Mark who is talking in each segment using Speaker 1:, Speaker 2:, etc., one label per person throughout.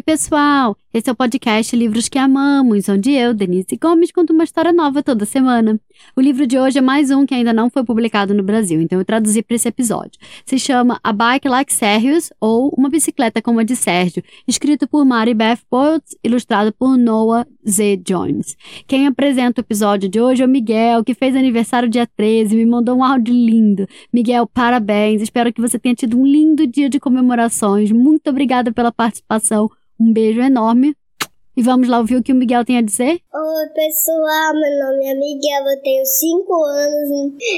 Speaker 1: Oi, pessoal! Esse é o podcast Livros que Amamos, onde eu, Denise Gomes, conto uma história nova toda semana. O livro de hoje é mais um que ainda não foi publicado no Brasil, então eu traduzi para esse episódio. Se chama A Bike Like Sérgio ou Uma Bicicleta como a de Sérgio, escrito por Mary Beth Poets, ilustrado por Noah Z. Jones. Quem apresenta o episódio de hoje é o Miguel, que fez aniversário dia 13, me mandou um áudio lindo. Miguel, parabéns! Espero que você tenha tido um lindo dia de comemorações. Muito obrigada pela participação. Um beijo enorme. E vamos lá ouvir o que o Miguel tem a dizer?
Speaker 2: Oi, pessoal. Meu nome é Miguel. Eu tenho 5 anos.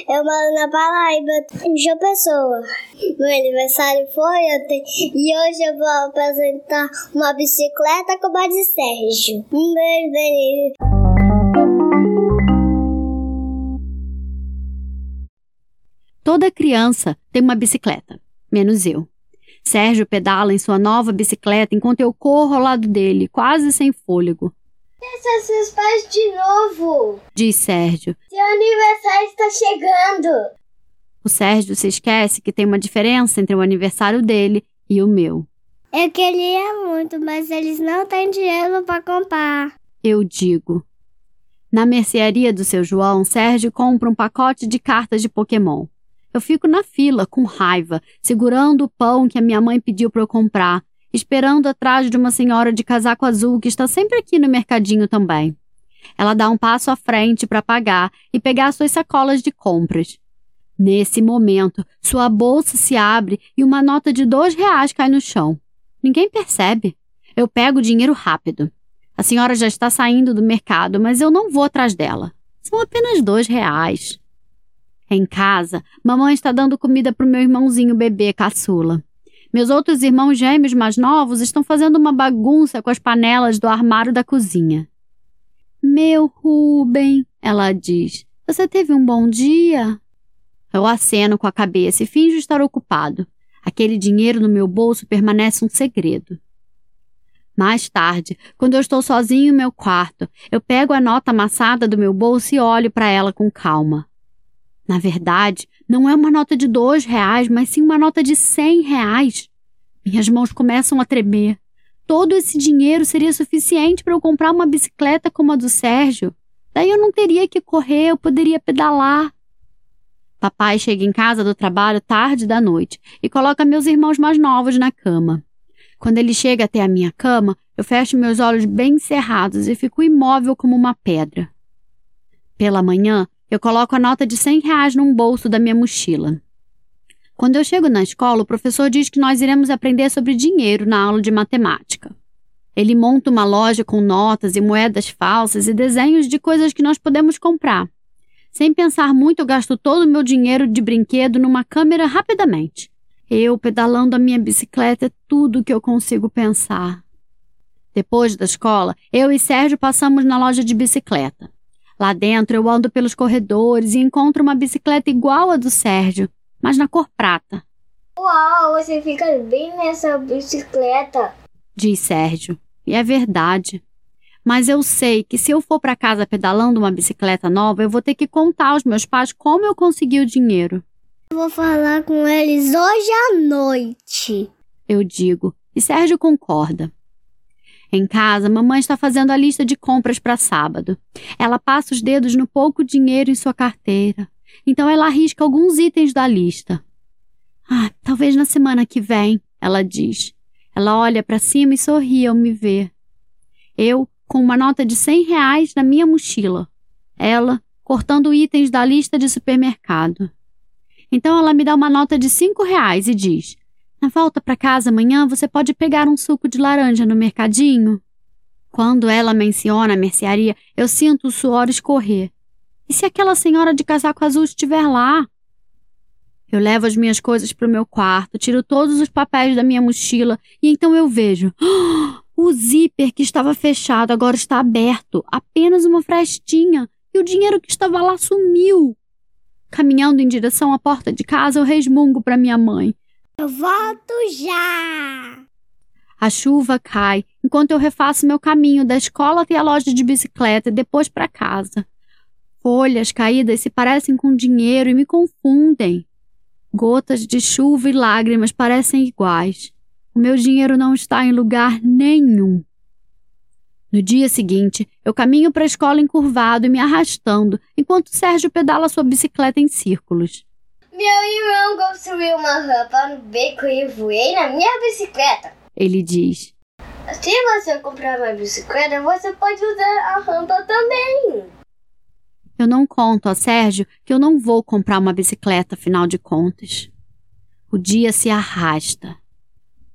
Speaker 2: Eu moro na Paraíba, em João Pessoa. Meu aniversário foi ontem. E hoje eu vou apresentar uma bicicleta com a de Sérgio. Um beijo, Denise.
Speaker 1: Toda criança tem uma bicicleta, menos eu. Sérgio pedala em sua nova bicicleta enquanto eu corro ao lado dele, quase sem fôlego.
Speaker 2: Peça seus pais de novo,
Speaker 1: diz Sérgio.
Speaker 2: Seu aniversário está chegando.
Speaker 1: O Sérgio se esquece que tem uma diferença entre o aniversário dele e o meu.
Speaker 2: Eu queria muito, mas eles não têm dinheiro para comprar.
Speaker 1: Eu digo. Na mercearia do seu João, Sérgio compra um pacote de cartas de Pokémon. Eu fico na fila, com raiva, segurando o pão que a minha mãe pediu para eu comprar, esperando atrás de uma senhora de casaco azul que está sempre aqui no mercadinho também. Ela dá um passo à frente para pagar e pegar suas sacolas de compras. Nesse momento, sua bolsa se abre e uma nota de dois reais cai no chão. Ninguém percebe. Eu pego o dinheiro rápido. A senhora já está saindo do mercado, mas eu não vou atrás dela. São apenas dois reais. Em casa, mamãe está dando comida para o meu irmãozinho bebê caçula. Meus outros irmãos gêmeos mais novos estão fazendo uma bagunça com as panelas do armário da cozinha. Meu Ruben, ela diz, você teve um bom dia? Eu aceno com a cabeça e finjo estar ocupado. Aquele dinheiro no meu bolso permanece um segredo. Mais tarde, quando eu estou sozinho em meu quarto, eu pego a nota amassada do meu bolso e olho para ela com calma. Na verdade, não é uma nota de dois reais, mas sim uma nota de cem reais. Minhas mãos começam a tremer. Todo esse dinheiro seria suficiente para eu comprar uma bicicleta como a do Sérgio. Daí eu não teria que correr, eu poderia pedalar. Papai chega em casa do trabalho tarde da noite e coloca meus irmãos mais novos na cama. Quando ele chega até a minha cama, eu fecho meus olhos bem cerrados e fico imóvel como uma pedra. Pela manhã, eu coloco a nota de 100 reais num bolso da minha mochila. Quando eu chego na escola, o professor diz que nós iremos aprender sobre dinheiro na aula de matemática. Ele monta uma loja com notas e moedas falsas e desenhos de coisas que nós podemos comprar. Sem pensar muito, eu gasto todo o meu dinheiro de brinquedo numa câmera rapidamente. Eu, pedalando a minha bicicleta, é tudo o que eu consigo pensar. Depois da escola, eu e Sérgio passamos na loja de bicicleta. Lá dentro eu ando pelos corredores e encontro uma bicicleta igual à do Sérgio, mas na cor prata.
Speaker 2: Uau, você fica bem nessa bicicleta,
Speaker 1: diz Sérgio. E é verdade. Mas eu sei que se eu for para casa pedalando uma bicicleta nova, eu vou ter que contar aos meus pais como eu consegui o dinheiro.
Speaker 2: Eu vou falar com eles hoje à noite.
Speaker 1: Eu digo, e Sérgio concorda. Em casa, mamãe está fazendo a lista de compras para sábado. Ela passa os dedos no pouco dinheiro em sua carteira. Então ela arrisca alguns itens da lista. Ah, talvez na semana que vem, ela diz. Ela olha para cima e sorri ao me ver. Eu, com uma nota de cem reais na minha mochila. Ela, cortando itens da lista de supermercado. Então ela me dá uma nota de cinco reais e diz: na volta para casa amanhã, você pode pegar um suco de laranja no mercadinho? Quando ela menciona a mercearia, eu sinto o suor escorrer. E se aquela senhora de casaco azul estiver lá? Eu levo as minhas coisas para o meu quarto, tiro todos os papéis da minha mochila e então eu vejo. o zíper que estava fechado agora está aberto, apenas uma frestinha, e o dinheiro que estava lá sumiu. Caminhando em direção à porta de casa, eu resmungo para minha mãe.
Speaker 2: Eu volto já!
Speaker 1: A chuva cai enquanto eu refaço meu caminho da escola até a loja de bicicleta e depois para casa. Folhas caídas se parecem com dinheiro e me confundem. Gotas de chuva e lágrimas parecem iguais. O meu dinheiro não está em lugar nenhum. No dia seguinte, eu caminho para a escola encurvado e me arrastando, enquanto Sérgio pedala sua bicicleta em círculos.
Speaker 2: Meu irmão construiu uma rampa no beco e voei na minha bicicleta.
Speaker 1: Ele diz.
Speaker 2: Se você comprar uma bicicleta, você pode usar a rampa também.
Speaker 1: Eu não conto a Sérgio que eu não vou comprar uma bicicleta, afinal de contas. O dia se arrasta.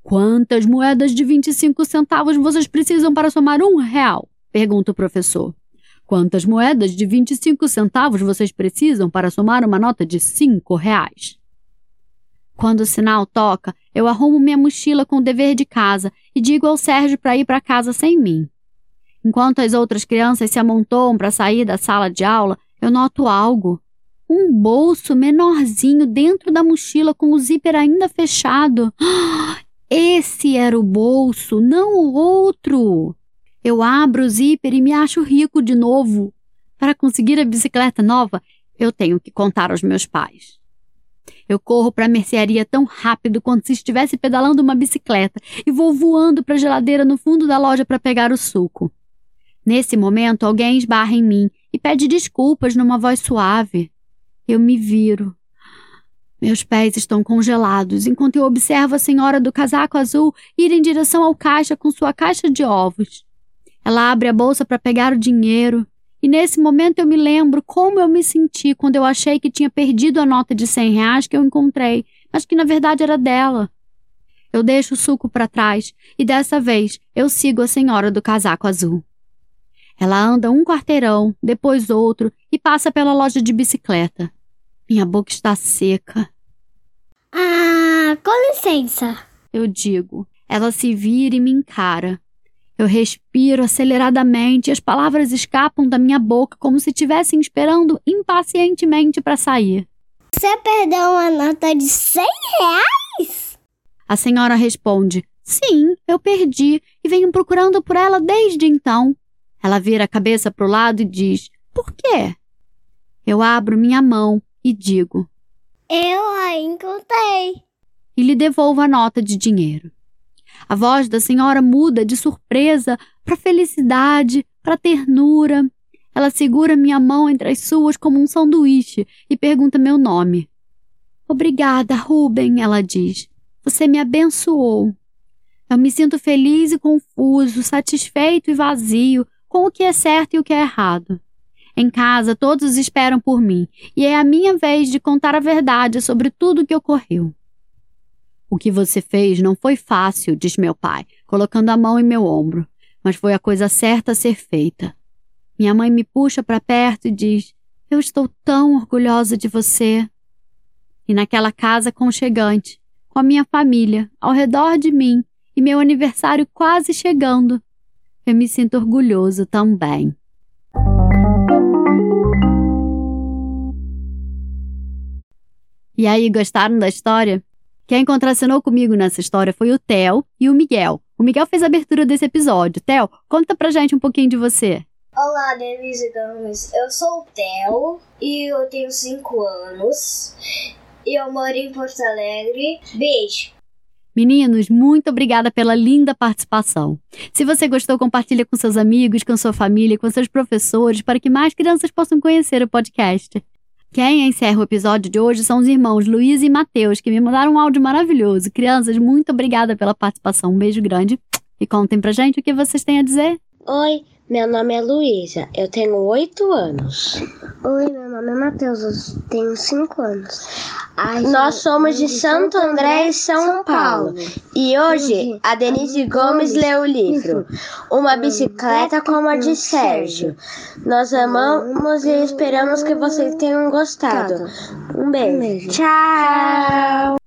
Speaker 1: Quantas moedas de 25 centavos vocês precisam para somar um real? Pergunta o professor. Quantas moedas de 25 centavos vocês precisam para somar uma nota de 5 reais? Quando o sinal toca, eu arrumo minha mochila com o dever de casa e digo ao Sérgio para ir para casa sem mim. Enquanto as outras crianças se amontoam para sair da sala de aula, eu noto algo. Um bolso menorzinho dentro da mochila com o zíper ainda fechado. Esse era o bolso, não o outro. Eu abro o zíper e me acho rico de novo. Para conseguir a bicicleta nova, eu tenho que contar aos meus pais. Eu corro para a mercearia tão rápido quanto se estivesse pedalando uma bicicleta e vou voando para a geladeira no fundo da loja para pegar o suco. Nesse momento, alguém esbarra em mim e pede desculpas numa voz suave. Eu me viro. Meus pés estão congelados enquanto eu observo a senhora do casaco azul ir em direção ao caixa com sua caixa de ovos. Ela abre a bolsa para pegar o dinheiro, e nesse momento eu me lembro como eu me senti quando eu achei que tinha perdido a nota de cem reais que eu encontrei, mas que na verdade era dela. Eu deixo o suco para trás e dessa vez eu sigo a senhora do casaco azul. Ela anda um quarteirão, depois outro e passa pela loja de bicicleta. Minha boca está seca.
Speaker 2: Ah, com licença.
Speaker 1: Eu digo. Ela se vira e me encara. Eu respiro aceleradamente e as palavras escapam da minha boca como se estivessem esperando impacientemente para sair.
Speaker 2: Você perdeu uma nota de 100 reais?
Speaker 1: A senhora responde: Sim, eu perdi e venho procurando por ela desde então. Ela vira a cabeça para o lado e diz: Por quê? Eu abro minha mão e digo:
Speaker 2: Eu a encontrei.
Speaker 1: E lhe devolvo a nota de dinheiro. A voz da senhora muda de surpresa para felicidade, para ternura. Ela segura minha mão entre as suas como um sanduíche e pergunta meu nome. Obrigada, Ruben, ela diz. Você me abençoou. Eu me sinto feliz e confuso, satisfeito e vazio com o que é certo e o que é errado. Em casa, todos esperam por mim, e é a minha vez de contar a verdade sobre tudo o que ocorreu. O que você fez não foi fácil, diz meu pai, colocando a mão em meu ombro, mas foi a coisa certa a ser feita. Minha mãe me puxa para perto e diz: Eu estou tão orgulhosa de você. E naquela casa conchegante, com a minha família ao redor de mim e meu aniversário quase chegando, eu me sinto orgulhoso também. E aí, gostaram da história? Quem contracenou comigo nessa história foi o Theo e o Miguel. O Miguel fez a abertura desse episódio. Theo, conta pra gente um pouquinho de você.
Speaker 2: Olá, Denise Gomes. Eu sou o Theo e eu tenho 5 anos. E eu moro em Porto Alegre. Beijo!
Speaker 1: Meninos, muito obrigada pela linda participação. Se você gostou, compartilhe com seus amigos, com sua família, com seus professores, para que mais crianças possam conhecer o podcast. Quem encerra o episódio de hoje são os irmãos Luiz e Matheus, que me mandaram um áudio maravilhoso. Crianças, muito obrigada pela participação. Um beijo grande. E contem pra gente o que vocês têm a dizer.
Speaker 3: Oi, meu nome é Luísa, eu tenho oito anos.
Speaker 4: Oi, meu nome é Matheus, eu tenho cinco anos.
Speaker 3: Ai, Nós somos de Santo André e São Paulo. E hoje a Denise Gomes leu o livro Uma Bicicleta como a de Sérgio. Nós amamos e esperamos que vocês tenham gostado. Um beijo. Tchau!